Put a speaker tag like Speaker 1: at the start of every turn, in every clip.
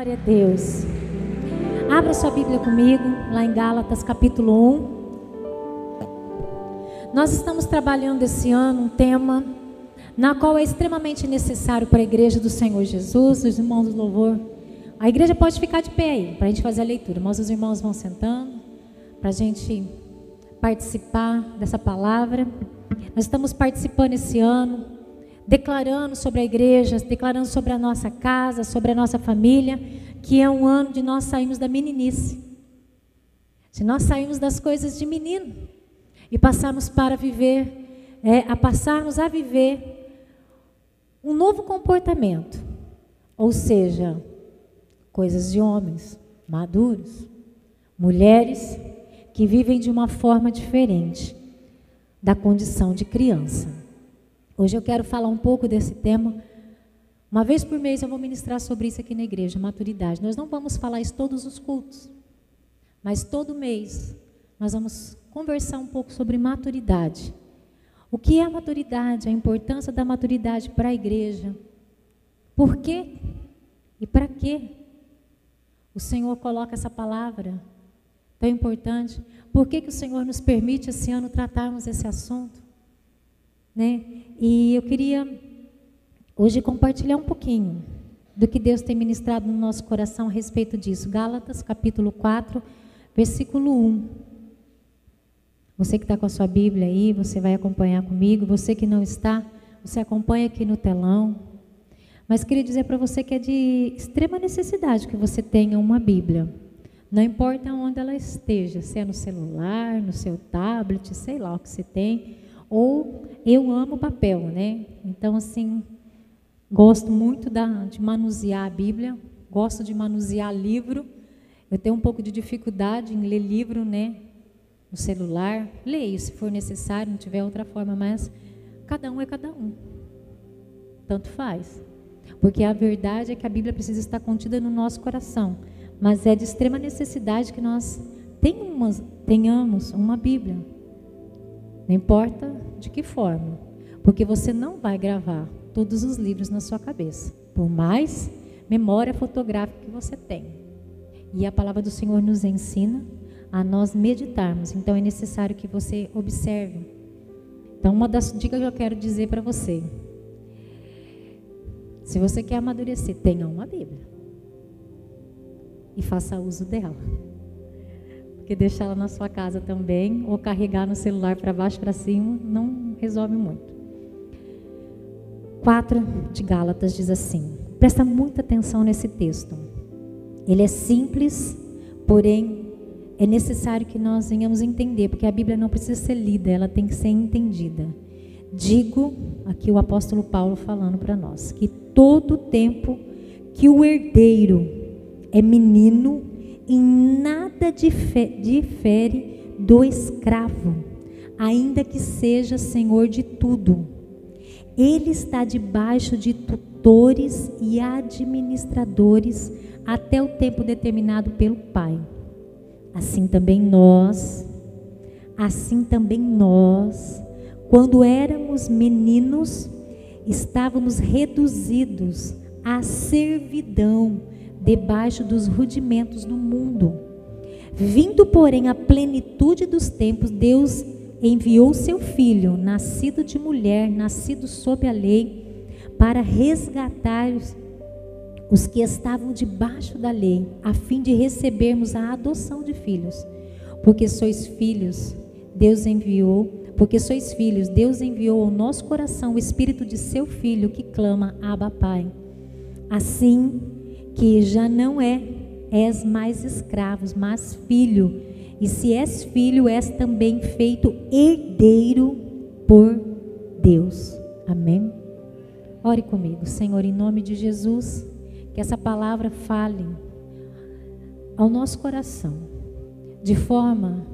Speaker 1: Glória a Deus. Abra sua Bíblia comigo, lá em Gálatas capítulo 1. Nós estamos trabalhando esse ano um tema na qual é extremamente necessário para a igreja do Senhor Jesus, os irmãos do louvor. A igreja pode ficar de pé aí, para a gente fazer a leitura, mas os irmãos vão sentando, para a gente participar dessa palavra. Nós estamos participando esse ano declarando sobre a igreja, declarando sobre a nossa casa, sobre a nossa família, que é um ano de nós sairmos da meninice. Se nós sairmos das coisas de menino e passarmos para viver, é, a passarmos a viver um novo comportamento, ou seja, coisas de homens maduros, mulheres que vivem de uma forma diferente da condição de criança. Hoje eu quero falar um pouco desse tema. Uma vez por mês eu vou ministrar sobre isso aqui na igreja, maturidade. Nós não vamos falar isso todos os cultos, mas todo mês nós vamos conversar um pouco sobre maturidade. O que é a maturidade? A importância da maturidade para a igreja. Por quê? E para quê? O Senhor coloca essa palavra tão importante. Por que, que o Senhor nos permite esse ano tratarmos esse assunto? Né? E eu queria hoje compartilhar um pouquinho do que Deus tem ministrado no nosso coração a respeito disso. Gálatas, capítulo 4, versículo 1. Você que está com a sua Bíblia aí, você vai acompanhar comigo. Você que não está, você acompanha aqui no telão. Mas queria dizer para você que é de extrema necessidade que você tenha uma Bíblia. Não importa onde ela esteja, se é no celular, no seu tablet, sei lá o que você tem, ou eu amo papel, né? Então, assim, gosto muito da, de manusear a Bíblia, gosto de manusear livro. Eu tenho um pouco de dificuldade em ler livro, né? No celular. Leio se for necessário, não tiver outra forma, mas cada um é cada um. Tanto faz. Porque a verdade é que a Bíblia precisa estar contida no nosso coração. Mas é de extrema necessidade que nós tenhamos, tenhamos uma Bíblia. Não importa de que forma, porque você não vai gravar todos os livros na sua cabeça, por mais memória fotográfica que você tem. E a palavra do Senhor nos ensina a nós meditarmos. Então é necessário que você observe. Então, uma das dicas que eu quero dizer para você: se você quer amadurecer, tenha uma Bíblia e faça uso dela ela na sua casa também, ou carregar no celular para baixo para cima, não resolve muito. 4 de Gálatas diz assim: presta muita atenção nesse texto. Ele é simples, porém é necessário que nós venhamos entender, porque a Bíblia não precisa ser lida, ela tem que ser entendida. Digo, aqui o apóstolo Paulo falando para nós, que todo tempo que o herdeiro é menino, em nada difere do escravo, ainda que seja senhor de tudo. Ele está debaixo de tutores e administradores até o tempo determinado pelo Pai. Assim também nós, assim também nós, quando éramos meninos, estávamos reduzidos à servidão debaixo dos rudimentos do mundo. Vindo, porém, a plenitude dos tempos, Deus enviou seu filho, nascido de mulher, nascido sob a lei, para resgatar os que estavam debaixo da lei, a fim de recebermos a adoção de filhos. Porque sois filhos, Deus enviou, porque sois filhos, Deus enviou ao nosso coração o espírito de seu filho que clama: Abba, Pai. Assim, que já não é és mais escravos, mas filho. E se és filho, és também feito herdeiro por Deus. Amém? Ore comigo, Senhor, em nome de Jesus, que essa palavra fale ao nosso coração, de forma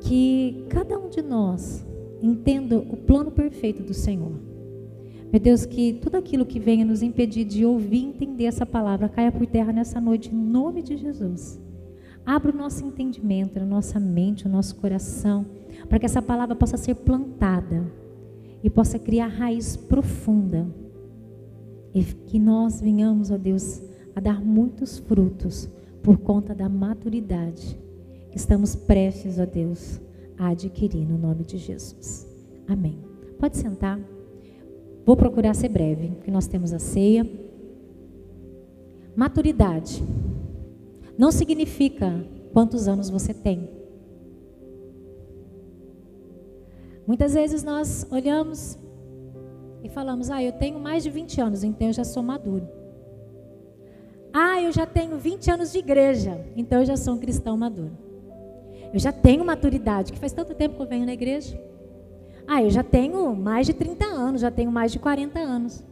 Speaker 1: que cada um de nós entenda o plano perfeito do Senhor. Meu Deus, que tudo aquilo que venha nos impedir de ouvir e entender essa palavra caia por terra nessa noite, em nome de Jesus. Abra o nosso entendimento, a nossa mente, o nosso coração, para que essa palavra possa ser plantada e possa criar raiz profunda. E que nós venhamos, ó Deus, a dar muitos frutos por conta da maturidade que estamos prestes, ó Deus, a adquirir no nome de Jesus. Amém. Pode sentar. Vou procurar ser breve, porque nós temos a ceia. Maturidade não significa quantos anos você tem. Muitas vezes nós olhamos e falamos: Ah, eu tenho mais de 20 anos, então eu já sou maduro. Ah, eu já tenho 20 anos de igreja, então eu já sou um cristão maduro. Eu já tenho maturidade, que faz tanto tempo que eu venho na igreja. Ah, eu já tenho mais de 30 anos, já tenho mais de 40 anos.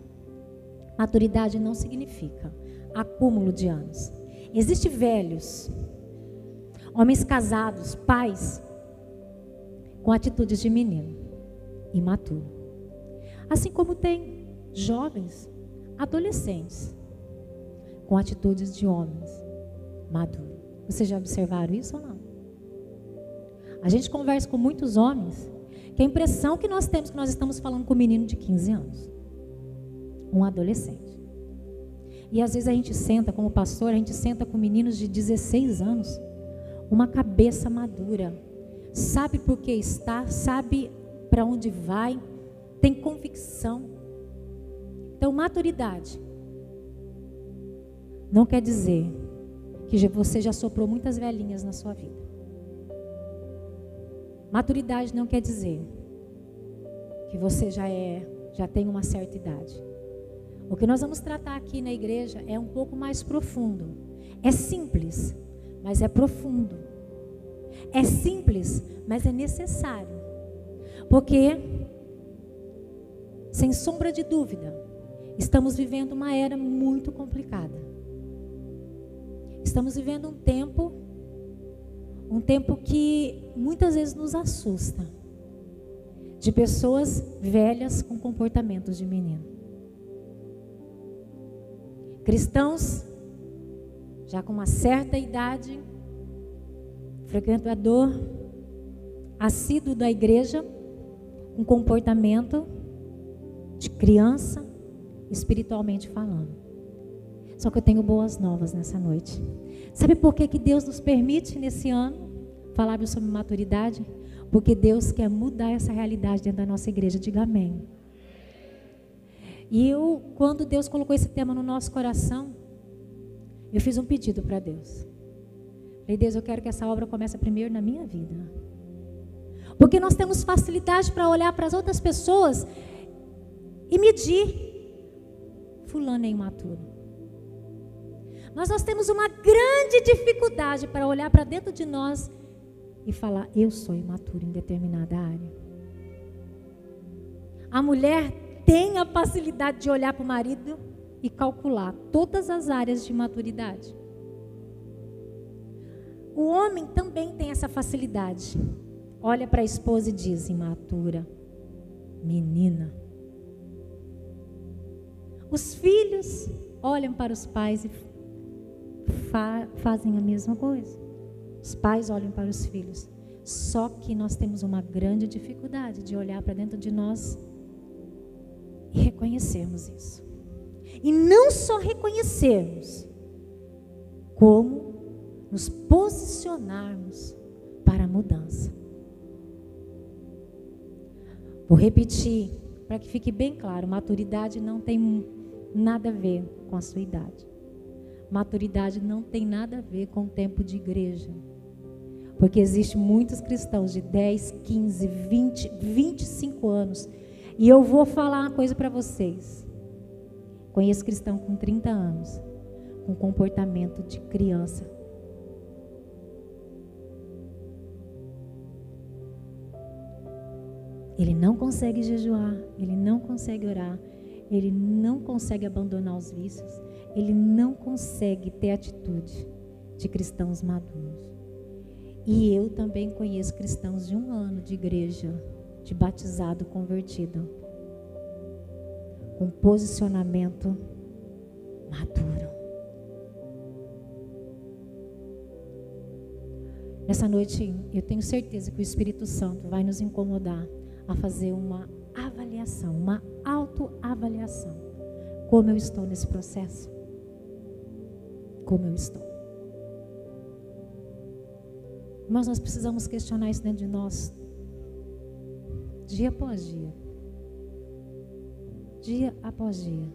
Speaker 1: Maturidade não significa acúmulo de anos. Existem velhos, homens casados, pais, com atitudes de menino, imaturo. Assim como tem jovens, adolescentes, com atitudes de homens maduros. Vocês já observaram isso ou não? A gente conversa com muitos homens que a impressão que nós temos que nós estamos falando com um menino de 15 anos, um adolescente. E às vezes a gente senta, como pastor, a gente senta com meninos de 16 anos, uma cabeça madura, sabe por que está, sabe para onde vai, tem convicção. Então, maturidade não quer dizer que você já soprou muitas velhinhas na sua vida. Maturidade não quer dizer que você já é, já tem uma certa idade. O que nós vamos tratar aqui na igreja é um pouco mais profundo. É simples, mas é profundo. É simples, mas é necessário. Porque, sem sombra de dúvida, estamos vivendo uma era muito complicada. Estamos vivendo um tempo, um tempo que muitas vezes nos assusta, de pessoas velhas com comportamentos de menino. Cristãos, já com uma certa idade, frequentador assíduo da igreja, um comportamento de criança, espiritualmente falando. Só que eu tenho boas novas nessa noite. Sabe por que, que Deus nos permite nesse ano falar sobre maturidade? Porque Deus quer mudar essa realidade dentro da nossa igreja. Diga amém. E eu, quando Deus colocou esse tema no nosso coração, eu fiz um pedido para Deus. Falei, Deus, eu quero que essa obra comece primeiro na minha vida. Porque nós temos facilidade para olhar para as outras pessoas e medir. Fulano é imaturo. Mas nós temos uma grande dificuldade para olhar para dentro de nós e falar: eu sou imaturo em determinada área. A mulher tem a facilidade de olhar para o marido e calcular todas as áreas de maturidade. O homem também tem essa facilidade. Olha para a esposa e diz: imatura, menina. Os filhos olham para os pais e fa fazem a mesma coisa. Os pais olham para os filhos. Só que nós temos uma grande dificuldade de olhar para dentro de nós e reconhecermos isso. E não só reconhecermos, como nos posicionarmos para a mudança. Vou repetir para que fique bem claro: maturidade não tem nada a ver com a sua idade. Maturidade não tem nada a ver com o tempo de igreja. Porque existem muitos cristãos de 10, 15, 20, 25 anos e eu vou falar uma coisa para vocês. Conheço cristão com 30 anos, com comportamento de criança. Ele não consegue jejuar, ele não consegue orar, ele não consegue abandonar os vícios, ele não consegue ter atitude de cristãos maduros. E eu também conheço cristãos de um ano de igreja de batizado convertido. Com posicionamento maduro. Nessa noite, eu tenho certeza que o Espírito Santo vai nos incomodar a fazer uma avaliação, uma autoavaliação. Como eu estou nesse processo? Como eu estou. Mas nós precisamos questionar isso dentro de nós, dia após dia. Dia após dia.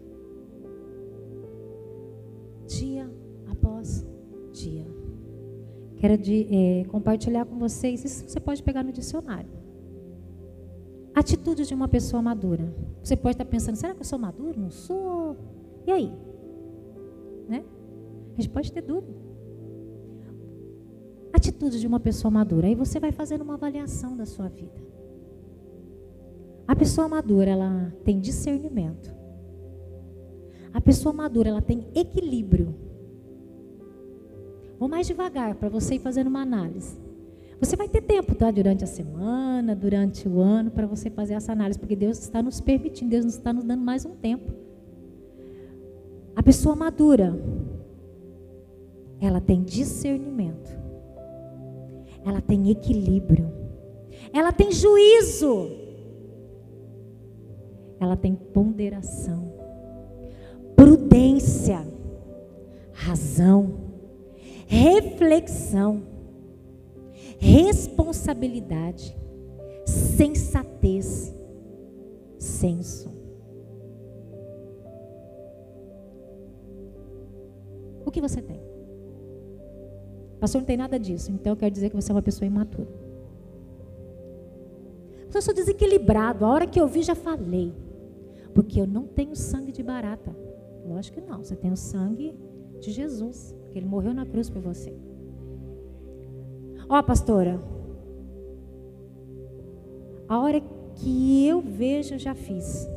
Speaker 1: Dia após dia. Quero de, é, compartilhar com vocês, isso você pode pegar no dicionário. Atitude de uma pessoa madura. Você pode estar pensando, será que eu sou maduro? Não sou. E aí? A gente pode ter dúvida. Atitude de uma pessoa madura. Aí você vai fazendo uma avaliação da sua vida. A pessoa madura, ela tem discernimento. A pessoa madura, ela tem equilíbrio. Vou mais devagar para você ir fazendo uma análise. Você vai ter tempo, tá? Durante a semana, durante o ano, para você fazer essa análise, porque Deus está nos permitindo, Deus está nos dando mais um tempo. A pessoa madura, ela tem discernimento, ela tem equilíbrio, ela tem juízo, ela tem ponderação, prudência, razão, reflexão, responsabilidade, sensatez, senso. O que você tem? Pastor, não tem nada disso. Então quer dizer que você é uma pessoa imatura. Eu sou desequilibrado. A hora que eu vi, já falei. Porque eu não tenho sangue de barata. Lógico que não. Você tem o sangue de Jesus. Que ele morreu na cruz por você. Ó, oh, pastora. A hora que eu vejo, eu já fiz.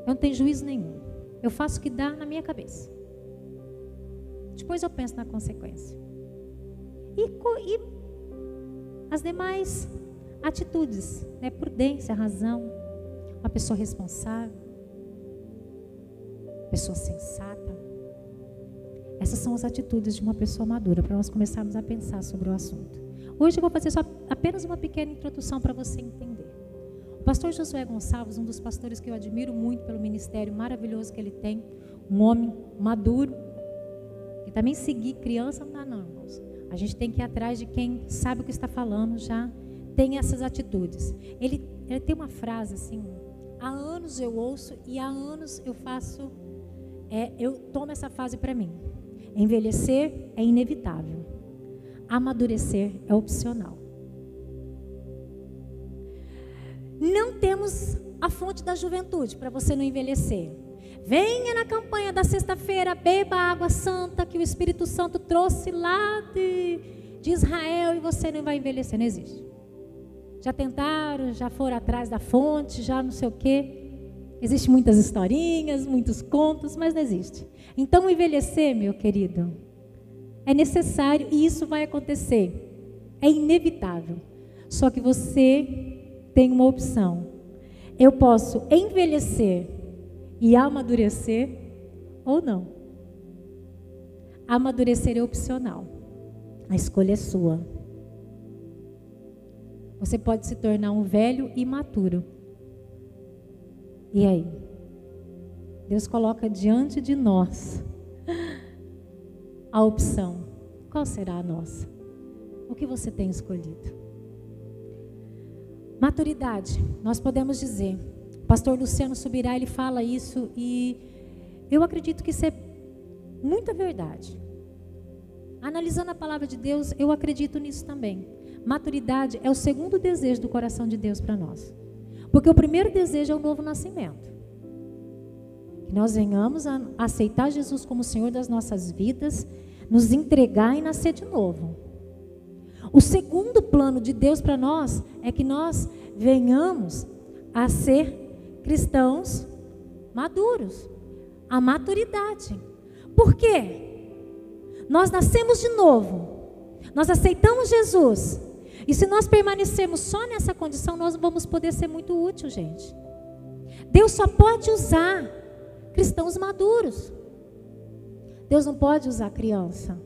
Speaker 1: Eu não tenho juízo nenhum. Eu faço o que dá na minha cabeça. Depois eu penso na consequência. E, e as demais atitudes, né? prudência, razão, uma pessoa responsável, pessoa sensata. Essas são as atitudes de uma pessoa madura, para nós começarmos a pensar sobre o assunto. Hoje eu vou fazer só apenas uma pequena introdução para você entender. O pastor Josué Gonçalves, um dos pastores que eu admiro muito pelo ministério maravilhoso que ele tem, um homem maduro, também seguir criança não dá não, irmãos. A gente tem que ir atrás de quem sabe o que está falando, já tem essas atitudes. Ele, ele tem uma frase assim, há anos eu ouço e há anos eu faço, é, eu tomo essa fase para mim. Envelhecer é inevitável. Amadurecer é opcional. Não temos a fonte da juventude para você não envelhecer. Venha na campanha da sexta-feira, beba a água santa que o Espírito Santo trouxe lá de, de Israel e você não vai envelhecer. Não existe. Já tentaram, já foram atrás da fonte, já não sei o quê. Existem muitas historinhas, muitos contos, mas não existe. Então, envelhecer, meu querido, é necessário e isso vai acontecer. É inevitável. Só que você tem uma opção. Eu posso envelhecer e amadurecer ou não. Amadurecer é opcional. A escolha é sua. Você pode se tornar um velho imaturo. E aí? Deus coloca diante de nós a opção. Qual será a nossa? O que você tem escolhido? Maturidade, nós podemos dizer, pastor Luciano Subirá, ele fala isso e eu acredito que isso é muita verdade. Analisando a palavra de Deus, eu acredito nisso também. Maturidade é o segundo desejo do coração de Deus para nós. Porque o primeiro desejo é o novo nascimento. Que nós venhamos a aceitar Jesus como Senhor das nossas vidas, nos entregar e nascer de novo. O segundo plano de Deus para nós é que nós venhamos a ser cristãos maduros, a maturidade. Por quê? Nós nascemos de novo, nós aceitamos Jesus, e se nós permanecermos só nessa condição, nós não vamos poder ser muito útil, gente. Deus só pode usar cristãos maduros. Deus não pode usar criança.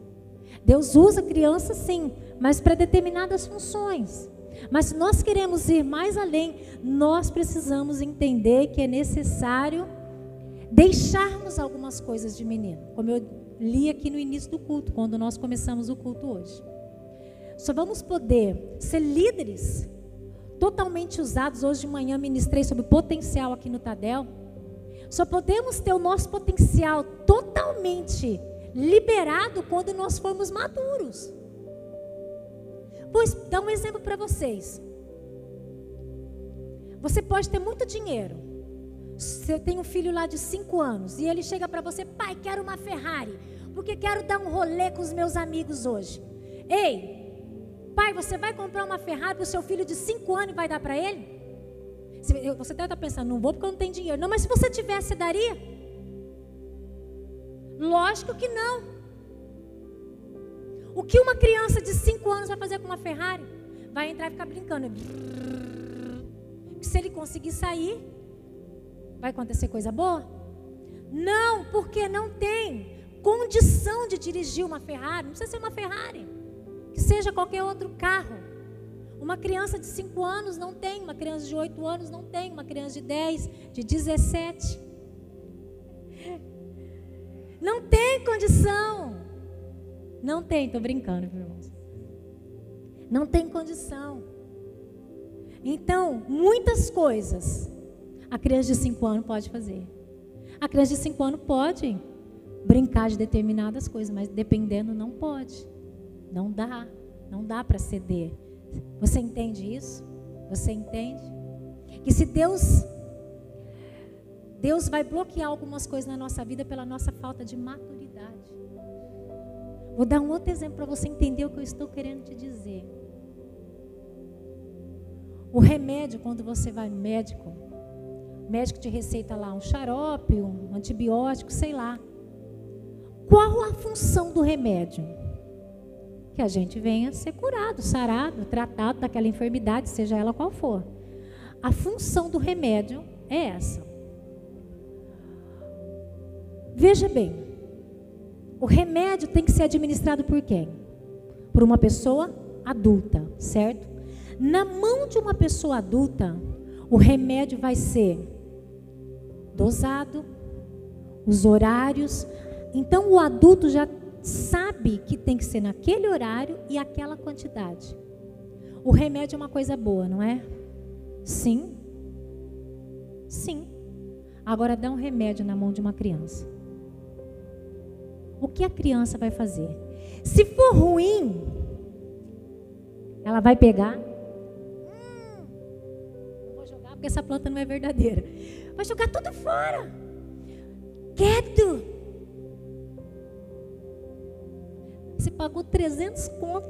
Speaker 1: Deus usa criança sim, mas para determinadas funções. Mas se nós queremos ir mais além, nós precisamos entender que é necessário deixarmos algumas coisas de menino, como eu li aqui no início do culto, quando nós começamos o culto hoje. Só vamos poder ser líderes totalmente usados. Hoje de manhã ministrei sobre potencial aqui no Tadel. Só podemos ter o nosso potencial totalmente liberado quando nós formos maduros. Vou dar um exemplo para vocês. Você pode ter muito dinheiro. Você tem um filho lá de 5 anos e ele chega para você, pai, quero uma Ferrari, porque quero dar um rolê com os meus amigos hoje. Ei, pai, você vai comprar uma Ferrari para o seu filho de 5 anos e vai dar para ele? Você deve estar pensando, não vou porque eu não tenho dinheiro. Não, mas se você tivesse, daria? Lógico que não. O que uma criança de 5 anos vai fazer com uma Ferrari? Vai entrar e ficar brincando. Se ele conseguir sair, vai acontecer coisa boa? Não, porque não tem condição de dirigir uma Ferrari. Não precisa ser uma Ferrari. Que seja qualquer outro carro. Uma criança de 5 anos não tem, uma criança de 8 anos não tem, uma criança de 10, de 17. Não tem condição. Não tem, estou brincando, irmãos. Não tem condição. Então, muitas coisas a criança de 5 anos pode fazer. A criança de 5 anos pode brincar de determinadas coisas, mas dependendo não pode. Não dá. Não dá para ceder. Você entende isso? Você entende? Que se Deus Deus vai bloquear algumas coisas na nossa vida pela nossa falta de maturidade. Vou dar um outro exemplo para você entender o que eu estou querendo te dizer. O remédio, quando você vai no médico, o médico te receita lá um xarope, um antibiótico, sei lá. Qual a função do remédio? Que a gente venha ser curado, sarado, tratado daquela enfermidade, seja ela qual for. A função do remédio é essa. Veja bem, o remédio tem que ser administrado por quem? Por uma pessoa adulta, certo? Na mão de uma pessoa adulta, o remédio vai ser dosado, os horários. Então o adulto já sabe que tem que ser naquele horário e aquela quantidade. O remédio é uma coisa boa, não é? Sim. Sim. Agora dá um remédio na mão de uma criança. O que a criança vai fazer? Se for ruim, ela vai pegar porque essa planta não é verdadeira. Vai jogar tudo fora. Quieto. Você pagou 300 conto.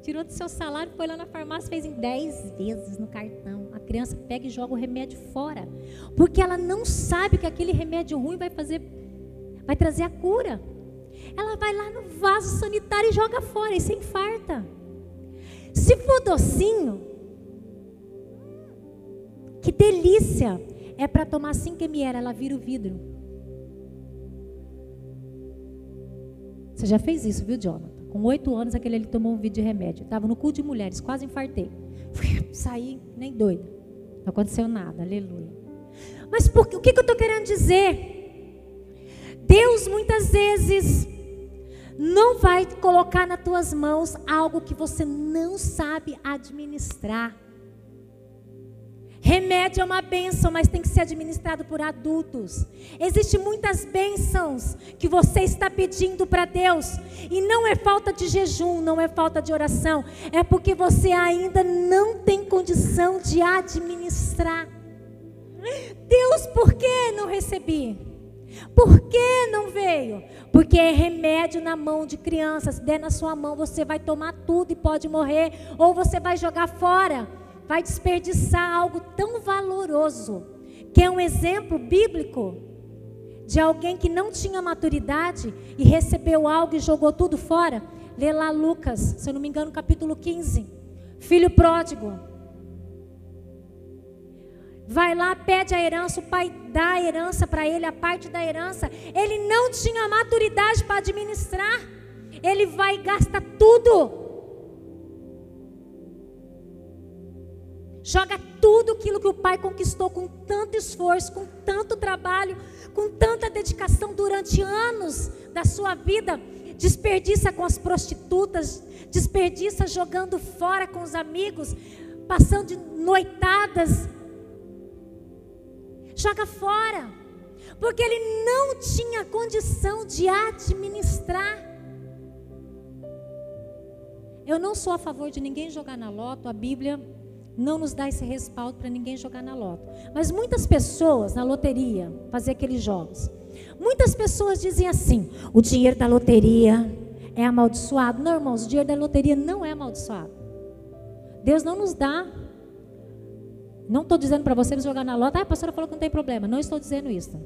Speaker 1: Tirou do seu salário, foi lá na farmácia, fez em 10 vezes no cartão. A criança pega e joga o remédio fora. Porque ela não sabe que aquele remédio ruim vai fazer, vai trazer a cura. Ela vai lá no vaso sanitário e joga fora e se infarta. Se for docinho, que delícia! É para tomar 5 ml, ela vira o vidro. Você já fez isso, viu, Jonathan? Com oito anos, aquele ele tomou um vidro de remédio. Estava no cu de mulheres, quase infartei. Saí nem doida. Não aconteceu nada, aleluia. Mas por, o que, que eu estou querendo dizer? Deus muitas vezes não vai colocar nas tuas mãos algo que você não sabe administrar. Remédio é uma bênção, mas tem que ser administrado por adultos. Existem muitas bênçãos que você está pedindo para Deus, e não é falta de jejum, não é falta de oração, é porque você ainda não tem condição de administrar. Deus, por que não recebi? Por que não veio? Porque é remédio na mão de crianças. Se der na sua mão, você vai tomar tudo e pode morrer, ou você vai jogar fora vai desperdiçar algo tão valoroso, que é um exemplo bíblico de alguém que não tinha maturidade e recebeu algo e jogou tudo fora. Lê lá Lucas, se eu não me engano, capítulo 15. Filho pródigo. Vai lá, pede a herança, o pai dá a herança para ele, a parte da herança. Ele não tinha maturidade para administrar. Ele vai e gasta tudo. Joga tudo aquilo que o pai conquistou com tanto esforço, com tanto trabalho, com tanta dedicação durante anos da sua vida. Desperdiça com as prostitutas, desperdiça jogando fora com os amigos, passando noitadas. Joga fora, porque ele não tinha condição de administrar. Eu não sou a favor de ninguém jogar na loto, a Bíblia não nos dá esse respaldo para ninguém jogar na loto. Mas muitas pessoas na loteria, fazer aqueles jogos, muitas pessoas dizem assim: o dinheiro da loteria é amaldiçoado. Não, irmãos, o dinheiro da loteria não é amaldiçoado. Deus não nos dá. Não estou dizendo para você jogar na loto. Ah, a pastora falou que não tem problema. Não estou dizendo isso.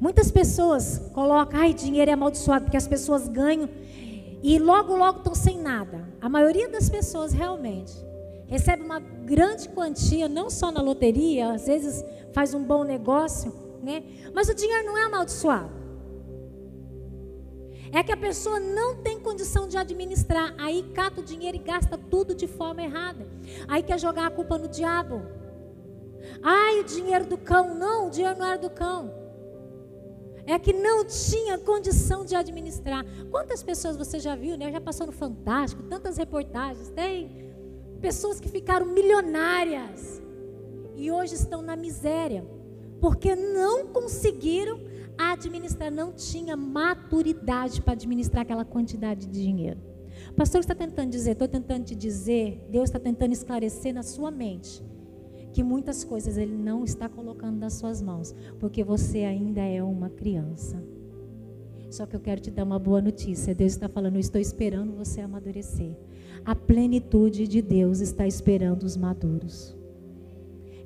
Speaker 1: Muitas pessoas colocam, ai, dinheiro é amaldiçoado, porque as pessoas ganham e logo, logo estão sem nada. A maioria das pessoas realmente recebe uma grande quantia, não só na loteria, às vezes faz um bom negócio, né? Mas o dinheiro não é amaldiçoado. É que a pessoa não tem condição de administrar, aí cata o dinheiro e gasta tudo de forma errada. Aí quer jogar a culpa no diabo. Ai, o dinheiro do cão. Não, o dinheiro não era do cão. É que não tinha condição de administrar. Quantas pessoas você já viu, né? Já passou no Fantástico, tantas reportagens. Tem Pessoas que ficaram milionárias e hoje estão na miséria, porque não conseguiram administrar, não tinha maturidade para administrar aquela quantidade de dinheiro. Pastor, está tentando dizer, estou tentando te dizer, Deus está tentando esclarecer na sua mente que muitas coisas Ele não está colocando nas suas mãos, porque você ainda é uma criança. Só que eu quero te dar uma boa notícia. Deus está falando, eu estou esperando você amadurecer. A plenitude de Deus está esperando os maduros.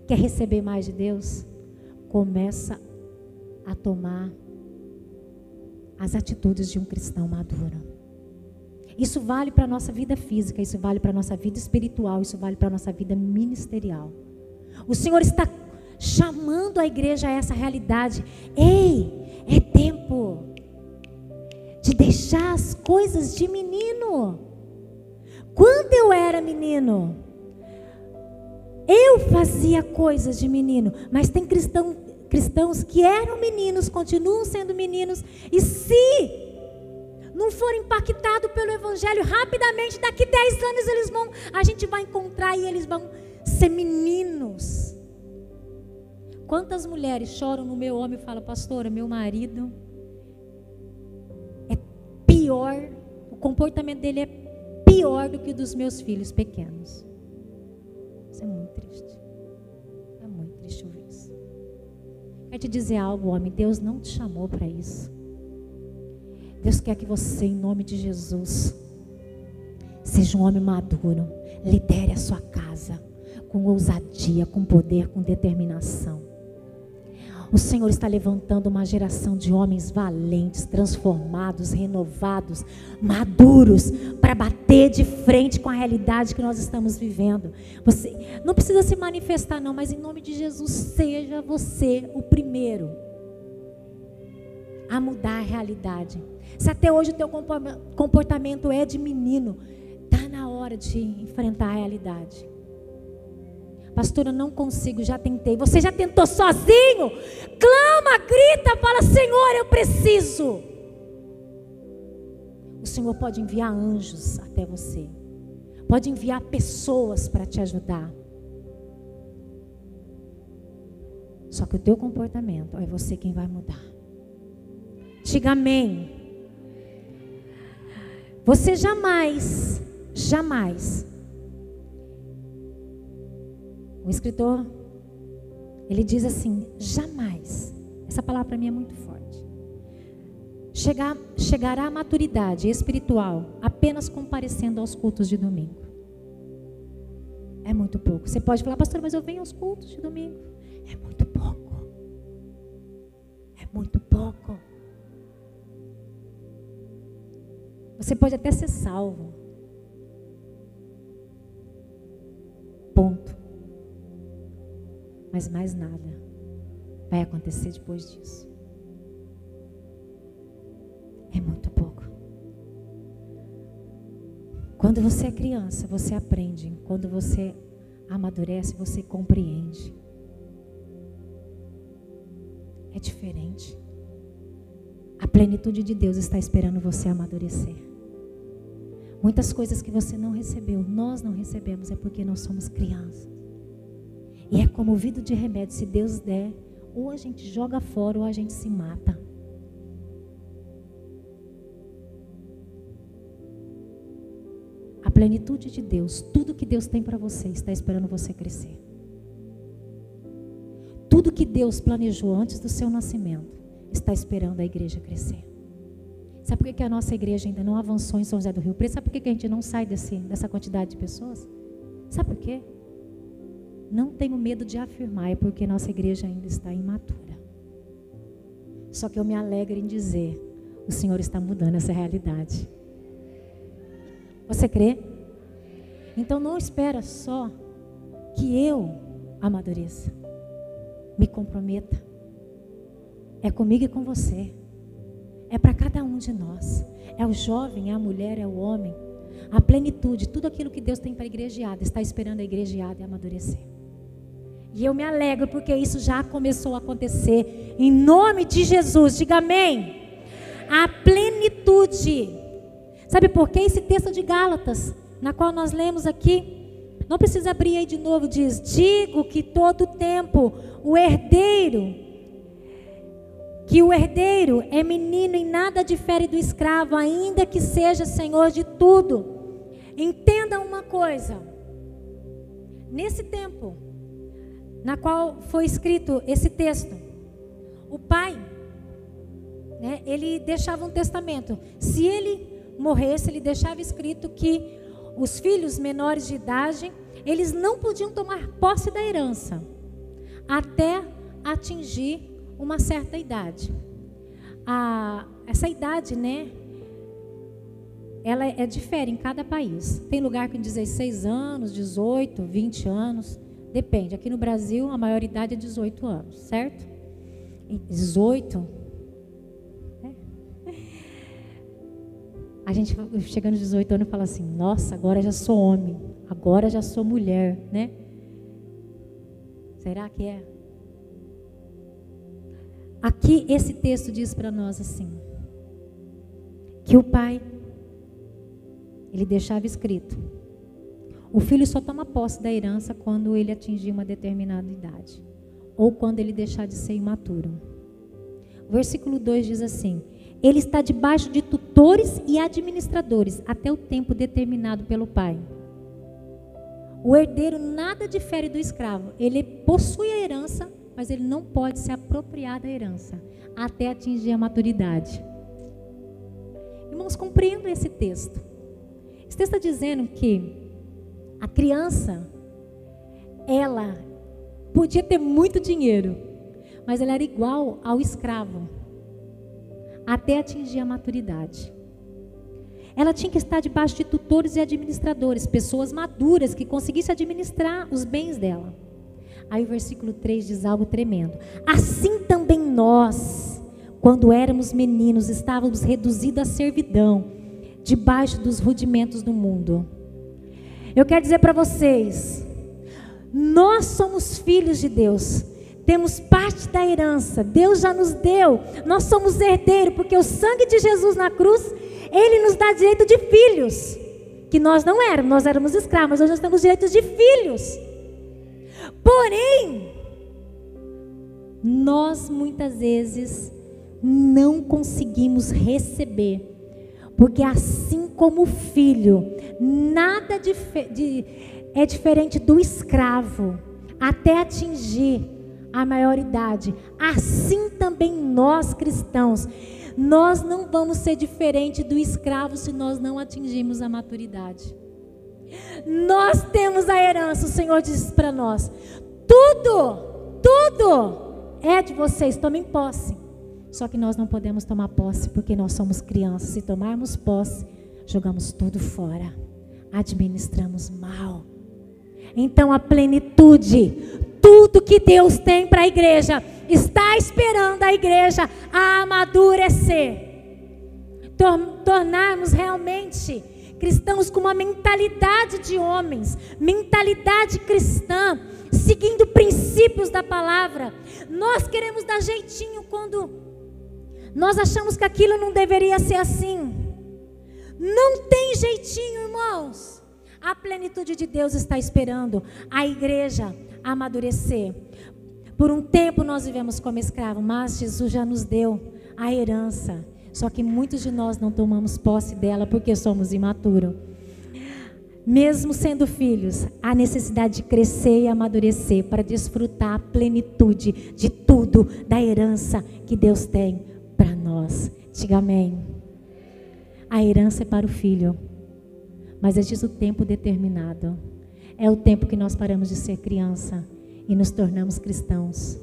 Speaker 1: Quer receber mais de Deus? Começa a tomar as atitudes de um cristão maduro. Isso vale para a nossa vida física, isso vale para a nossa vida espiritual, isso vale para a nossa vida ministerial. O Senhor está chamando a igreja a essa realidade. Ei, é tempo de deixar as coisas de menino. Quando eu era menino, eu fazia coisas de menino, mas tem cristão, cristãos que eram meninos, continuam sendo meninos, e se não forem impactados pelo Evangelho, rapidamente, daqui 10 anos eles vão, a gente vai encontrar e eles vão ser meninos. Quantas mulheres choram no meu homem e falam, pastora, meu marido é pior, o comportamento dele é pior do que o dos meus filhos pequenos. Isso é muito triste. Quer te dizer algo, homem? Deus não te chamou para isso. Deus quer que você, em nome de Jesus, seja um homem maduro, lidere a sua casa com ousadia, com poder, com determinação. O Senhor está levantando uma geração de homens valentes, transformados, renovados, maduros, para bater de frente com a realidade que nós estamos vivendo. Você não precisa se manifestar, não, mas em nome de Jesus, seja você o primeiro a mudar a realidade. Se até hoje o teu comportamento é de menino, está na hora de enfrentar a realidade. Pastor, eu não consigo, já tentei. Você já tentou sozinho? Clama, grita, fala: Senhor, eu preciso. O Senhor pode enviar anjos até você, pode enviar pessoas para te ajudar. Só que o teu comportamento é você quem vai mudar. Diga amém. Você jamais, jamais o escritor, ele diz assim: jamais. Essa palavra para mim é muito forte. Chegar, chegará à maturidade espiritual apenas comparecendo aos cultos de domingo. É muito pouco. Você pode falar, pastor, mas eu venho aos cultos de domingo. É muito pouco. É muito pouco. Você pode até ser salvo. Mas mais nada vai acontecer depois disso. É muito pouco. Quando você é criança, você aprende. Quando você amadurece, você compreende. É diferente. A plenitude de Deus está esperando você amadurecer. Muitas coisas que você não recebeu, nós não recebemos, é porque nós somos crianças. E é como vidro de remédio, se Deus der, ou a gente joga fora ou a gente se mata. A plenitude de Deus, tudo que Deus tem para você, está esperando você crescer. Tudo que Deus planejou antes do seu nascimento, está esperando a igreja crescer. Sabe por que a nossa igreja ainda não avançou em São José do Rio Preto? Sabe por que a gente não sai desse, dessa quantidade de pessoas? Sabe por quê? Não tenho medo de afirmar, é porque nossa igreja ainda está imatura. Só que eu me alegro em dizer: o Senhor está mudando essa realidade. Você crê? Então não espera só que eu amadureça. Me comprometa. É comigo e com você. É para cada um de nós. É o jovem, é a mulher, é o homem. A plenitude, tudo aquilo que Deus tem para a igrejeada, está esperando a igrejeada amadurecer. E eu me alegro porque isso já começou a acontecer. Em nome de Jesus, diga amém. A plenitude. Sabe por que esse texto de Gálatas, na qual nós lemos aqui, não precisa abrir aí de novo, diz: Digo que todo tempo o herdeiro, que o herdeiro é menino e nada difere do escravo, ainda que seja senhor de tudo. Entenda uma coisa. Nesse tempo, na qual foi escrito esse texto. O pai, né, ele deixava um testamento. Se ele morresse, ele deixava escrito que os filhos menores de idade, eles não podiam tomar posse da herança até atingir uma certa idade. A, essa idade, né, ela é, difere em cada país. Tem lugar com 16 anos, 18, 20 anos. Depende. Aqui no Brasil, a maioridade é 18 anos, certo? 18. É. A gente chegando aos 18 anos fala assim: nossa, agora já sou homem, agora já sou mulher, né? Será que é? Aqui esse texto diz para nós assim: que o pai ele deixava escrito o filho só toma posse da herança quando ele atingir uma determinada idade ou quando ele deixar de ser imaturo. O versículo 2 diz assim: Ele está debaixo de tutores e administradores até o tempo determinado pelo pai. O herdeiro nada difere do escravo. Ele possui a herança, mas ele não pode se apropriar da herança até atingir a maturidade. Irmãos, compreendo esse texto. Esse texto está dizendo que a criança, ela podia ter muito dinheiro, mas ela era igual ao escravo, até atingir a maturidade. Ela tinha que estar debaixo de tutores e administradores, pessoas maduras que conseguissem administrar os bens dela. Aí o versículo 3 diz algo tremendo. Assim também nós, quando éramos meninos, estávamos reduzidos à servidão, debaixo dos rudimentos do mundo. Eu quero dizer para vocês, nós somos filhos de Deus. Temos parte da herança. Deus já nos deu. Nós somos herdeiros, porque o sangue de Jesus na cruz, ele nos dá direito de filhos. Que nós não éramos, nós éramos escravos, mas hoje nós temos direitos de filhos. Porém, nós muitas vezes não conseguimos receber porque assim como o filho, nada de, de, é diferente do escravo até atingir a maioridade. Assim também nós cristãos, nós não vamos ser diferente do escravo se nós não atingirmos a maturidade. Nós temos a herança, o Senhor diz para nós: tudo, tudo é de vocês, tomem posse. Só que nós não podemos tomar posse porque nós somos crianças. Se tomarmos posse, jogamos tudo fora. Administramos mal. Então a plenitude, tudo que Deus tem para a igreja, está esperando a igreja a amadurecer. Tornarmos realmente cristãos com uma mentalidade de homens, mentalidade cristã, seguindo princípios da palavra. Nós queremos dar jeitinho quando nós achamos que aquilo não deveria ser assim. Não tem jeitinho, irmãos. A plenitude de Deus está esperando a igreja amadurecer. Por um tempo nós vivemos como escravo, mas Jesus já nos deu a herança. Só que muitos de nós não tomamos posse dela porque somos imaturos. Mesmo sendo filhos, há necessidade de crescer e amadurecer para desfrutar a plenitude de tudo, da herança que Deus tem para nós. Diga amém. A herança é para o filho, mas existe o tempo determinado. É o tempo que nós paramos de ser criança e nos tornamos cristãos,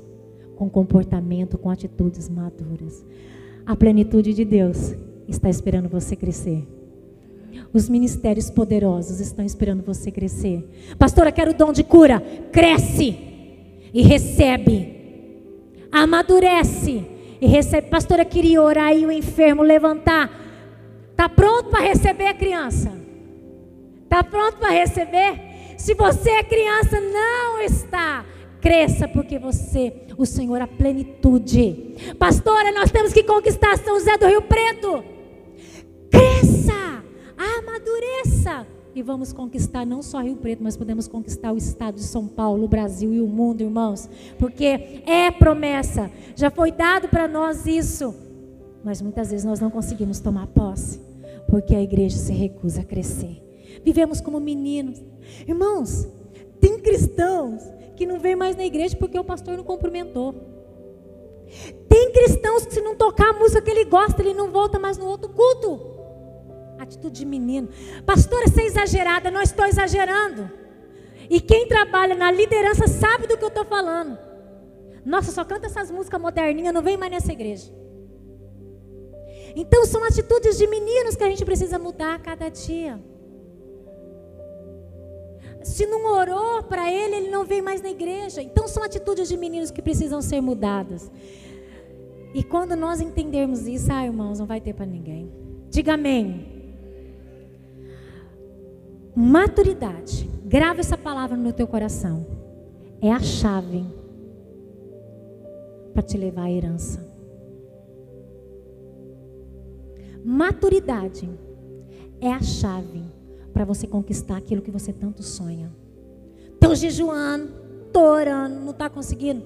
Speaker 1: com comportamento, com atitudes maduras. A plenitude de Deus está esperando você crescer. Os ministérios poderosos estão esperando você crescer. Pastora, quero o dom de cura. Cresce e recebe. Amadurece e recebe. Pastora, queria orar e o enfermo levantar. Está pronto para receber a criança? Está pronto para receber? Se você é criança, não está. Cresça, porque você, o Senhor, a plenitude. Pastora, nós temos que conquistar São José do Rio Preto. Cresça, amadureça. E vamos conquistar não só Rio Preto, mas podemos conquistar o estado de São Paulo, o Brasil e o mundo, irmãos. Porque é promessa. Já foi dado para nós isso. Mas muitas vezes nós não conseguimos tomar posse. Porque a igreja se recusa a crescer. Vivemos como meninos. Irmãos, tem cristãos que não vem mais na igreja porque o pastor não cumprimentou. Tem cristãos que se não tocar a música que ele gosta, ele não volta mais no outro culto. Atitude de menino. Pastora, você é exagerada, não estou exagerando. E quem trabalha na liderança sabe do que eu estou falando. Nossa, só canta essas músicas moderninhas, não vem mais nessa igreja. Então são atitudes de meninos que a gente precisa mudar a cada dia. Se não orou para ele, ele não vem mais na igreja. Então são atitudes de meninos que precisam ser mudadas. E quando nós entendermos isso, ah, irmãos, não vai ter para ninguém. Diga amém. Maturidade. Grava essa palavra no teu coração. É a chave para te levar à herança. Maturidade é a chave para você conquistar aquilo que você tanto sonha. Estou jejuando, estou orando, não está conseguindo?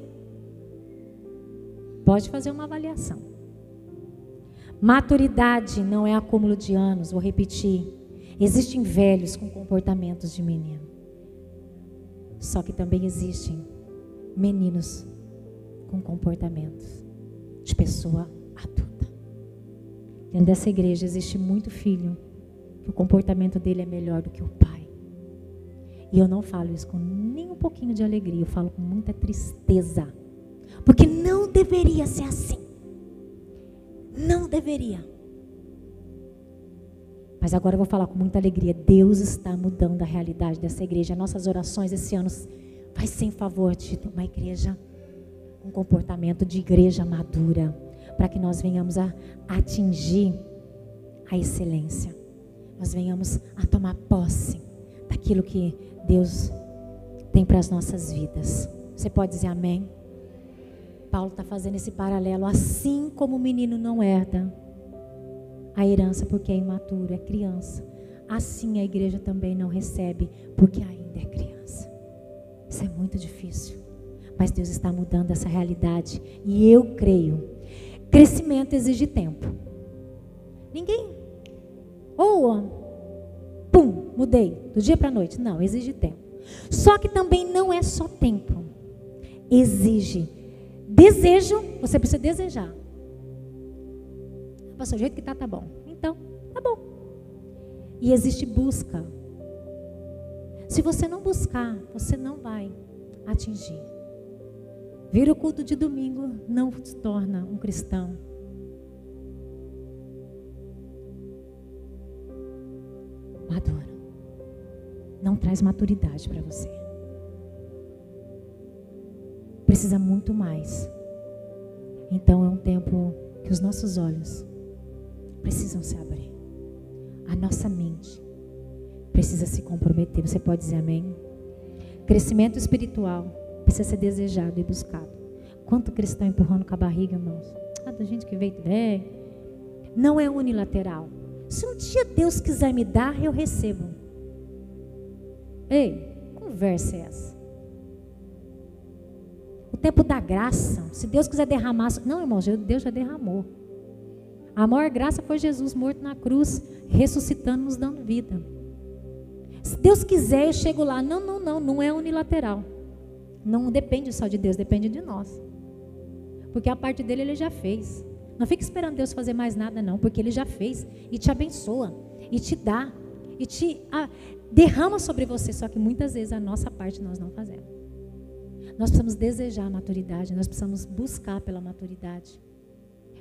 Speaker 1: Pode fazer uma avaliação. Maturidade não é acúmulo de anos, vou repetir. Existem velhos com comportamentos de menino. Só que também existem meninos com comportamentos de pessoa adulta. Dentro dessa igreja existe muito filho que o comportamento dele é melhor do que o pai. E eu não falo isso com nem um pouquinho de alegria, eu falo com muita tristeza. Porque não deveria ser assim. Não deveria. Mas agora eu vou falar com muita alegria. Deus está mudando a realidade dessa igreja. Nossas orações esse ano vai ser em favor de uma igreja um comportamento de igreja madura, para que nós venhamos a atingir a excelência nós venhamos a tomar posse daquilo que Deus tem para as nossas vidas. Você pode dizer amém? Paulo está fazendo esse paralelo. Assim como o menino não herda a herança porque é imaturo, é criança, assim a igreja também não recebe porque ainda é criança. Isso é muito difícil. Mas Deus está mudando essa realidade e eu creio. Crescimento exige tempo. Ninguém ou, pum, mudei, do dia para a noite. Não, exige tempo. Só que também não é só tempo. Exige desejo, você precisa desejar. Pastor, o jeito que tá, tá bom. Então, tá bom. E existe busca. Se você não buscar, você não vai atingir. Vir o culto de domingo não se torna um cristão. maduro. Não traz maturidade para você. Precisa muito mais. Então é um tempo que os nossos olhos precisam se abrir. A nossa mente precisa se comprometer. Você pode dizer amém? Crescimento espiritual precisa ser desejado e buscado. Quanto cristão empurrando com a barriga, irmãos? Ah, gente que veio, é. Não é unilateral. Se um dia Deus quiser me dar, eu recebo. Ei, conversa é essa? O tempo da graça, se Deus quiser derramar. Não, irmãos, Deus já derramou. A maior graça foi Jesus morto na cruz, ressuscitando, nos dando vida. Se Deus quiser, eu chego lá. Não, não, não, não é unilateral. Não depende só de Deus, depende de nós. Porque a parte dele ele já fez. Não fique esperando Deus fazer mais nada, não, porque ele já fez e te abençoa e te dá e te ah, derrama sobre você. Só que muitas vezes a nossa parte nós não fazemos. Nós precisamos desejar a maturidade, nós precisamos buscar pela maturidade.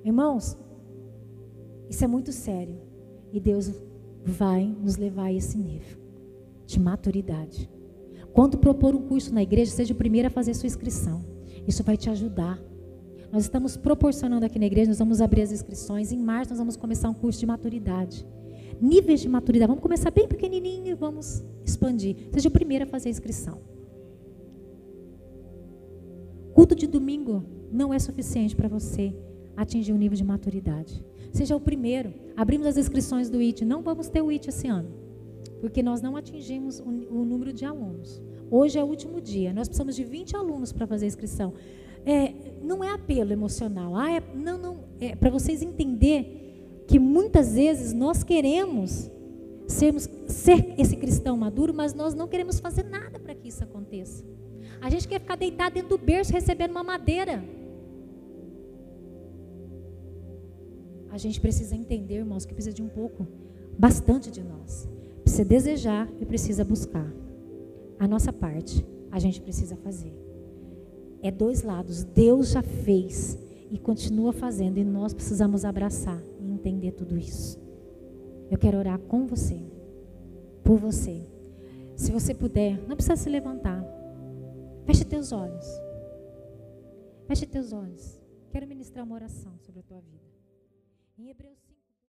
Speaker 1: Irmãos, isso é muito sério. E Deus vai nos levar a esse nível de maturidade. Quando propor um curso na igreja, seja o primeiro a fazer sua inscrição. Isso vai te ajudar. Nós estamos proporcionando aqui na igreja, nós vamos abrir as inscrições. Em março, nós vamos começar um curso de maturidade. Níveis de maturidade. Vamos começar bem pequenininho e vamos expandir. Seja o primeiro a fazer a inscrição. Culto de domingo não é suficiente para você atingir um nível de maturidade. Seja o primeiro. Abrimos as inscrições do IT. Não vamos ter o IT esse ano, porque nós não atingimos o, número de alunos. Hoje é o último dia. Nós precisamos de 20 alunos para fazer a inscrição. É, não é apelo emocional. Ah, é, não, não. É para vocês entender que muitas vezes nós queremos sermos, ser esse cristão maduro, mas nós não queremos fazer nada para que isso aconteça. A gente quer ficar deitado dentro do berço recebendo uma madeira. A gente precisa entender, irmãos, que precisa de um pouco, bastante de nós. Precisa desejar e precisa buscar. A nossa parte, a gente precisa fazer. É dois lados. Deus já fez e continua fazendo, e nós precisamos abraçar e entender tudo isso. Eu quero orar com você, por você. Se você puder, não precisa se levantar. Feche teus olhos. Feche teus olhos. Quero ministrar uma oração sobre a tua vida. Em Hebreus